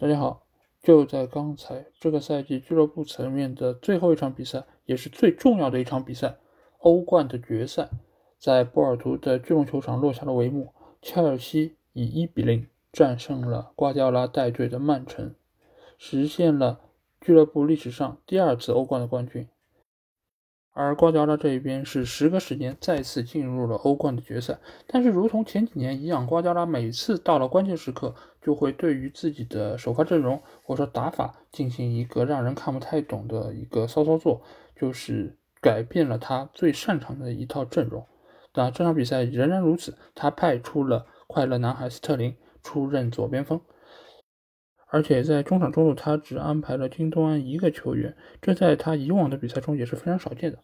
大家好，就在刚才，这个赛季俱乐部层面的最后一场比赛，也是最重要的一场比赛——欧冠的决赛，在波尔图的巨龙球场落下了帷幕。切尔西以一比零战胜了瓜迪奥拉带队的曼城，实现了俱乐部历史上第二次欧冠的冠军。而瓜迪奥拉这一边是时隔十年再次进入了欧冠的决赛，但是如同前几年一样，瓜迪奥拉每次到了关键时刻就会对于自己的首发阵容或者说打法进行一个让人看不太懂的一个骚操作，就是改变了他最擅长的一套阵容。那这场比赛仍然如此，他派出了快乐男孩斯特林出任左边锋。而且在中场中路，他只安排了京东安一个球员，这在他以往的比赛中也是非常少见的。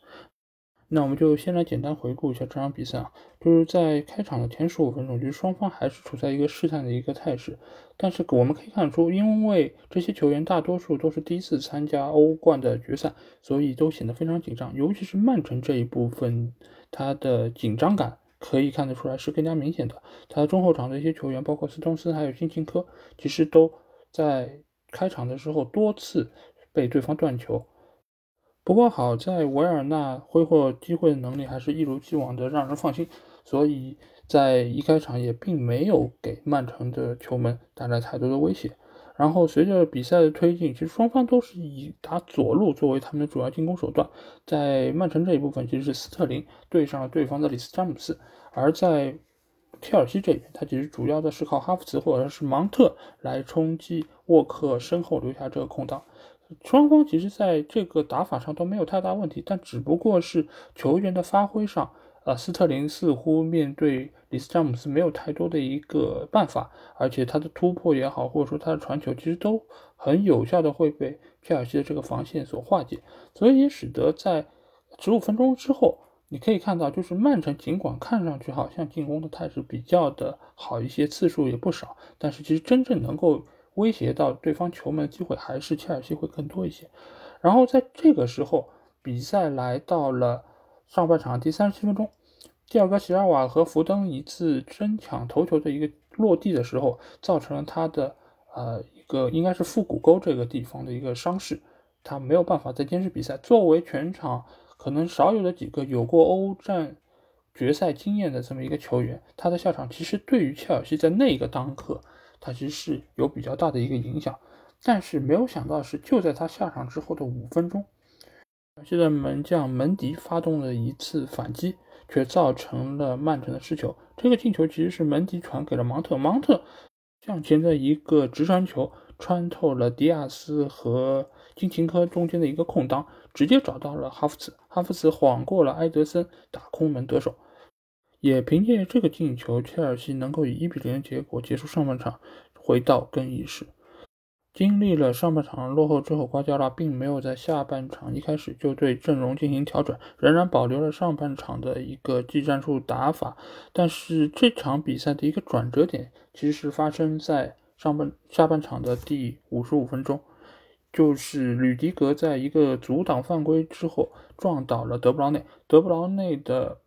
那我们就先来简单回顾一下这场比赛啊，就是在开场的前十五分钟，就是双方还是处在一个试探的一个态势。但是我们可以看出，因为这些球员大多数都是第一次参加欧冠的决赛，所以都显得非常紧张。尤其是曼城这一部分，他的紧张感可以看得出来是更加明显的。他中后场的一些球员，包括斯通斯还有辛琴科，其实都。在开场的时候多次被对方断球，不过好在维尔纳挥霍机会的能力还是一如既往的让人放心，所以在一开场也并没有给曼城的球门带来太多的威胁。然后随着比赛的推进，其实双方都是以打左路作为他们的主要进攻手段。在曼城这一部分，其实是斯特林对上了对方的里斯詹姆斯，而在切尔西这边，他其实主要的是靠哈弗茨或者是芒特来冲击沃克身后留下这个空档。双方其实在这个打法上都没有太大问题，但只不过是球员的发挥上，呃，斯特林似乎面对里斯詹姆斯没有太多的一个办法，而且他的突破也好，或者说他的传球，其实都很有效的会被切尔西的这个防线所化解，所以也使得在十五分钟之后。你可以看到，就是曼城尽管看上去好像进攻的态势比较的好一些，次数也不少，但是其实真正能够威胁到对方球门的机会还是切尔西会更多一些。然后在这个时候，比赛来到了上半场第三十七分钟，第二个席尔瓦和福登一次争抢头球的一个落地的时候，造成了他的呃一个应该是腹股沟这个地方的一个伤势，他没有办法再坚持比赛。作为全场。可能少有的几个有过欧战决赛经验的这么一个球员，他的下场其实对于切尔西在那个当刻，他其实是有比较大的一个影响。但是没有想到是，就在他下场之后的五分钟，切尔西的门将门迪发动了一次反击，却造成了曼城的失球。这个进球其实是门迪传给了芒特，芒特向前的一个直传球穿透了迪亚斯和金琴科中间的一个空当。直接找到了哈弗茨，哈弗茨晃过了埃德森，打空门得手。也凭借这个进球，切尔西能够以一比零的结果结束上半场，回到更衣室。经历了上半场落后之后，瓜迪奥拉并没有在下半场一开始就对阵容进行调整，仍然保留了上半场的一个技战术打法。但是这场比赛的一个转折点，其实是发生在上半下半场的第五十五分钟。就是吕迪格在一个阻挡犯规之后撞倒了德布劳内，德布劳内的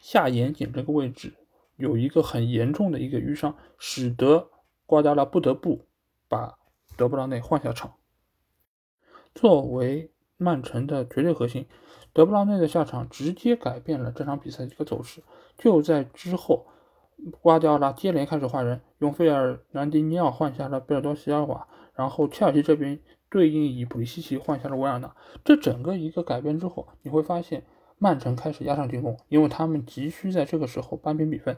下眼睑这个位置有一个很严重的一个淤伤，使得瓜迪奥拉不得不把德布劳内换下场。作为曼城的绝对核心，德布劳内的下场直接改变了这场比赛的一个走势。就在之后，瓜迪奥拉接连开始换人，用费尔南迪尼奥换下了贝尔多席尔瓦，然后切尔西这边。对应以普利西奇换下了维尔纳，这整个一个改变之后，你会发现曼城开始压上进攻，因为他们急需在这个时候扳平比分。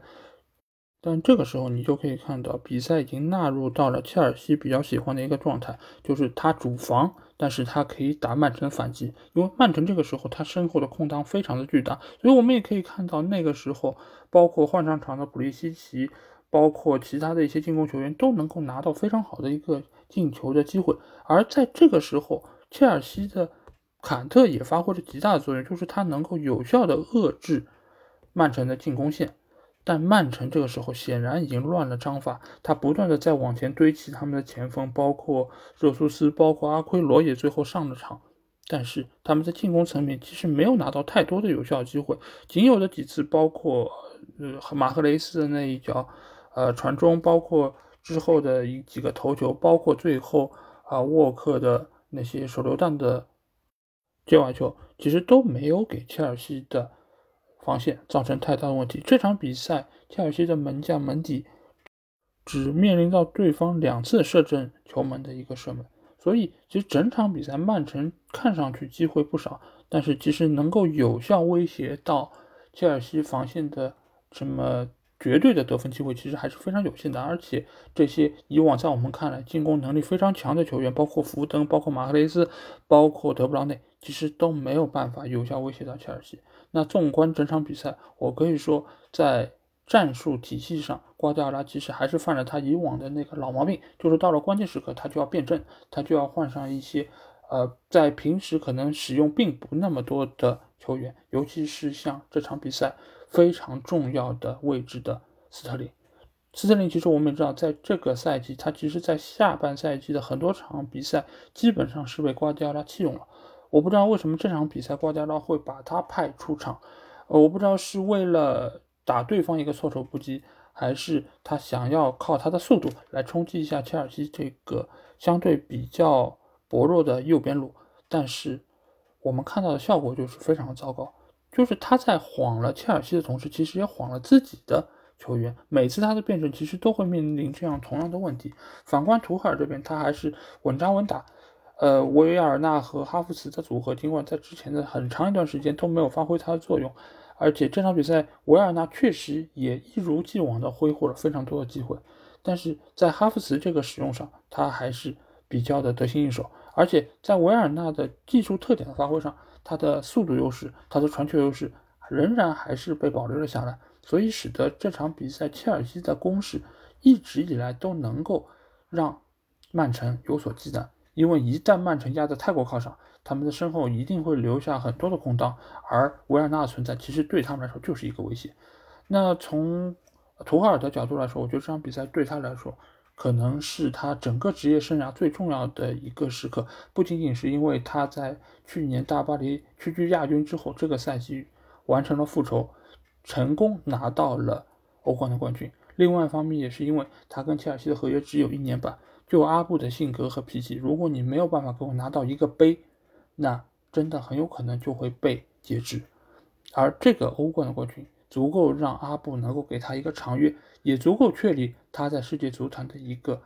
但这个时候你就可以看到，比赛已经纳入到了切尔西比较喜欢的一个状态，就是他主防，但是他可以打曼城反击，因为曼城这个时候他身后的空当非常的巨大，所以我们也可以看到那个时候，包括换上场的普利西奇。包括其他的一些进攻球员都能够拿到非常好的一个进球的机会，而在这个时候，切尔西的坎特也发挥着极大的作用，就是他能够有效的遏制曼城的进攻线。但曼城这个时候显然已经乱了章法，他不断的在往前堆砌他们的前锋，包括热苏斯，包括阿奎罗也最后上了场，但是他们在进攻层面其实没有拿到太多的有效机会，仅有的几次，包括呃马赫雷斯的那一脚。呃，传中包括之后的一几个头球，包括最后啊沃克的那些手榴弹的接外球，其实都没有给切尔西的防线造成太大的问题。这场比赛，切尔西的门将门迪只面临到对方两次射正球门的一个射门，所以其实整场比赛曼城看上去机会不少，但是其实能够有效威胁到切尔西防线的什么？绝对的得分机会其实还是非常有限的，而且这些以往在我们看来进攻能力非常强的球员，包括福登、包括马赫雷斯、包括德布劳内，其实都没有办法有效威胁到切尔西。那纵观整场比赛，我可以说，在战术体系上，瓜迪奥拉其实还是犯了他以往的那个老毛病，就是到了关键时刻他就要变阵，他就要换上一些呃，在平时可能使用并不那么多的球员，尤其是像这场比赛。非常重要的位置的斯特林，斯特林其实我们也知道，在这个赛季，他其实在下半赛季的很多场比赛基本上是被瓜迪奥拉弃用了。我不知道为什么这场比赛瓜迪奥拉会把他派出场，呃，我不知道是为了打对方一个措手不及，还是他想要靠他的速度来冲击一下切尔西这个相对比较薄弱的右边路。但是我们看到的效果就是非常糟糕。就是他在晃了切尔西的同时，其实也晃了自己的球员。每次他的变阵，其实都会面临这样同样的问题。反观图赫尔这边，他还是稳扎稳打。呃，维尔纳和哈弗茨的组合，尽管在之前的很长一段时间都没有发挥他的作用，而且这场比赛维尔纳确实也一如既往的挥霍了非常多的机会，但是在哈弗茨这个使用上，他还是比较的得心应手。而且在维尔纳的技术特点的发挥上，他的速度优势，他的传球优势仍然还是被保留了下来，所以使得这场比赛切尔西的攻势一直以来都能够让曼城有所忌惮。因为一旦曼城压得太过靠上，他们的身后一定会留下很多的空当，而维尔纳的存在其实对他们来说就是一个威胁。那从图赫尔的角度来说，我觉得这场比赛对他来说。可能是他整个职业生涯最重要的一个时刻，不仅仅是因为他在去年大巴黎屈居亚军之后，这个赛季完成了复仇，成功拿到了欧冠的冠军。另外一方面，也是因为他跟切尔西的合约只有一年半。就阿布的性格和脾气，如果你没有办法给我拿到一个杯，那真的很有可能就会被截肢。而这个欧冠的冠军。足够让阿布能够给他一个长约，也足够确立他在世界足坛的一个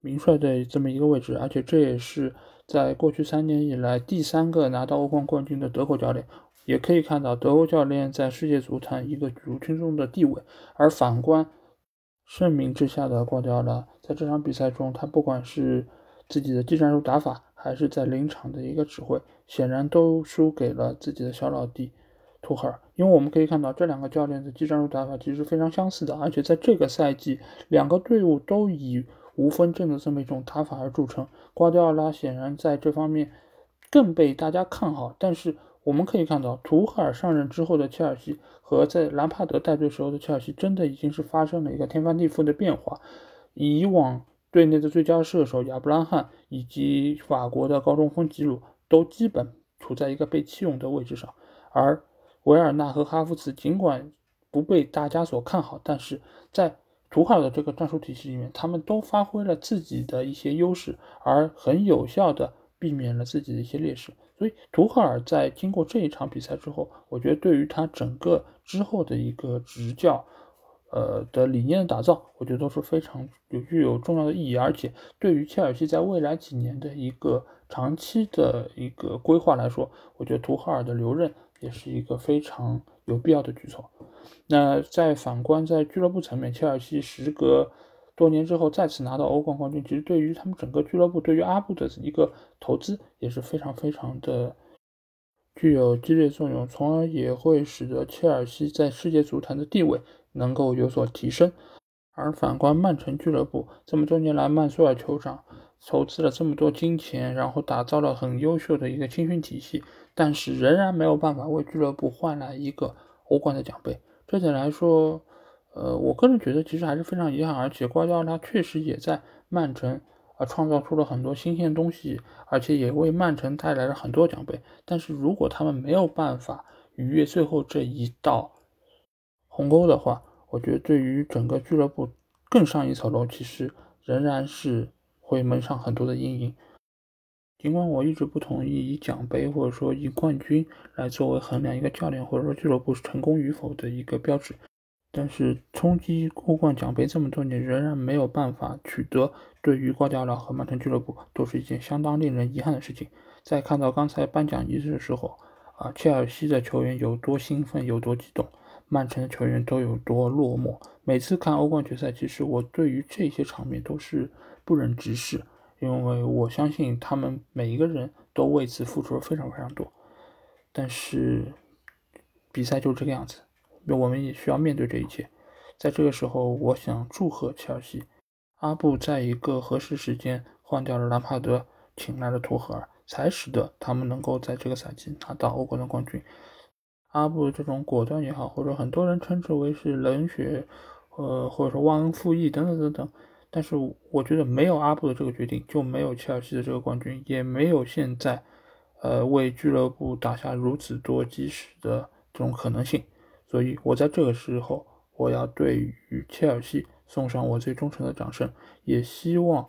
名帅的这么一个位置，而且这也是在过去三年以来第三个拿到欧冠冠军的德国教练。也可以看到德国教练在世界足坛一个举足轻重的地位。而反观盛名之下的瓜迪奥拉，在这场比赛中，他不管是自己的技战术打法，还是在临场的一个指挥，显然都输给了自己的小老弟。图赫尔，因为我们可以看到这两个教练的技战术打法其实非常相似的，而且在这个赛季，两个队伍都以无分阵的这么一种打法而著称。瓜迪奥拉显然在这方面更被大家看好，但是我们可以看到，图赫尔上任之后的切尔西和在兰帕德带队时候的切尔西，真的已经是发生了一个天翻地覆的变化。以往队内的最佳射手亚布拉罕以及法国的高中锋吉鲁都基本处在一个被弃用的位置上，而维尔纳和哈弗茨尽管不被大家所看好，但是在图赫尔的这个战术体系里面，他们都发挥了自己的一些优势，而很有效的避免了自己的一些劣势。所以，图赫尔在经过这一场比赛之后，我觉得对于他整个之后的一个执教，呃的理念的打造，我觉得都是非常有具有重要的意义。而且，对于切尔西在未来几年的一个长期的一个规划来说，我觉得图赫尔的留任。也是一个非常有必要的举措。那在反观在俱乐部层面，切尔西时隔多年之后再次拿到欧冠冠军，其实对于他们整个俱乐部，对于阿布的一个投资也是非常非常的具有激励作用，从而也会使得切尔西在世界足坛的地位能够有所提升。而反观曼城俱乐部，这么多年来，曼苏尔酋长投资了这么多金钱，然后打造了很优秀的一个青训体系。但是仍然没有办法为俱乐部换来一个欧冠的奖杯，这点来说，呃，我个人觉得其实还是非常遗憾。而且瓜迪奥拉确实也在曼城啊创造出了很多新鲜东西，而且也为曼城带来了很多奖杯。但是如果他们没有办法逾越最后这一道鸿沟的话，我觉得对于整个俱乐部更上一层楼，其实仍然是会蒙上很多的阴影。尽管我一直不同意以奖杯或者说以冠军来作为衡量一个教练或者说俱乐部成功与否的一个标志，但是冲击欧冠奖杯这么多年仍然没有办法取得，对于瓜迪奥拉和曼城俱乐部都是一件相当令人遗憾的事情。在看到刚才颁奖仪式的时候，啊，切尔西的球员有多兴奋，有多激动，曼城的球员都有多落寞。每次看欧冠决赛，其实我对于这些场面都是不忍直视。因为我相信他们每一个人都为此付出了非常非常多，但是比赛就是这个样子，我们也需要面对这一切。在这个时候，我想祝贺切尔西，阿布在一个合适时间换掉了兰帕德，请来了图赫尔，才使得他们能够在这个赛季拿到欧冠的冠军。阿布这种果断也好，或者很多人称之为是冷血，呃，或者说忘恩负义等等等等。但是我觉得没有阿布的这个决定，就没有切尔西的这个冠军，也没有现在，呃，为俱乐部打下如此多基石的这种可能性。所以我在这个时候，我要对于切尔西送上我最忠诚的掌声，也希望，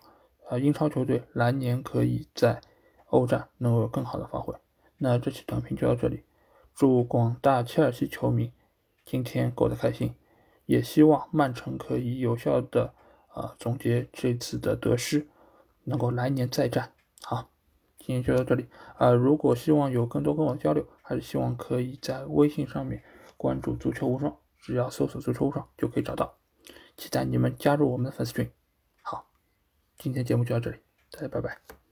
呃，英超球队来年可以在欧战能够有更好的发挥。那这期短评就到这里，祝广大切尔西球迷今天过得开心，也希望曼城可以有效的。啊，总结这次的得失，能够来年再战。好，今天就到这里。啊，如果希望有更多跟我交流，还是希望可以在微信上面关注“足球无双”，只要搜索“足球无双”就可以找到。期待你们加入我们的粉丝群。好，今天节目就到这里，大家拜拜。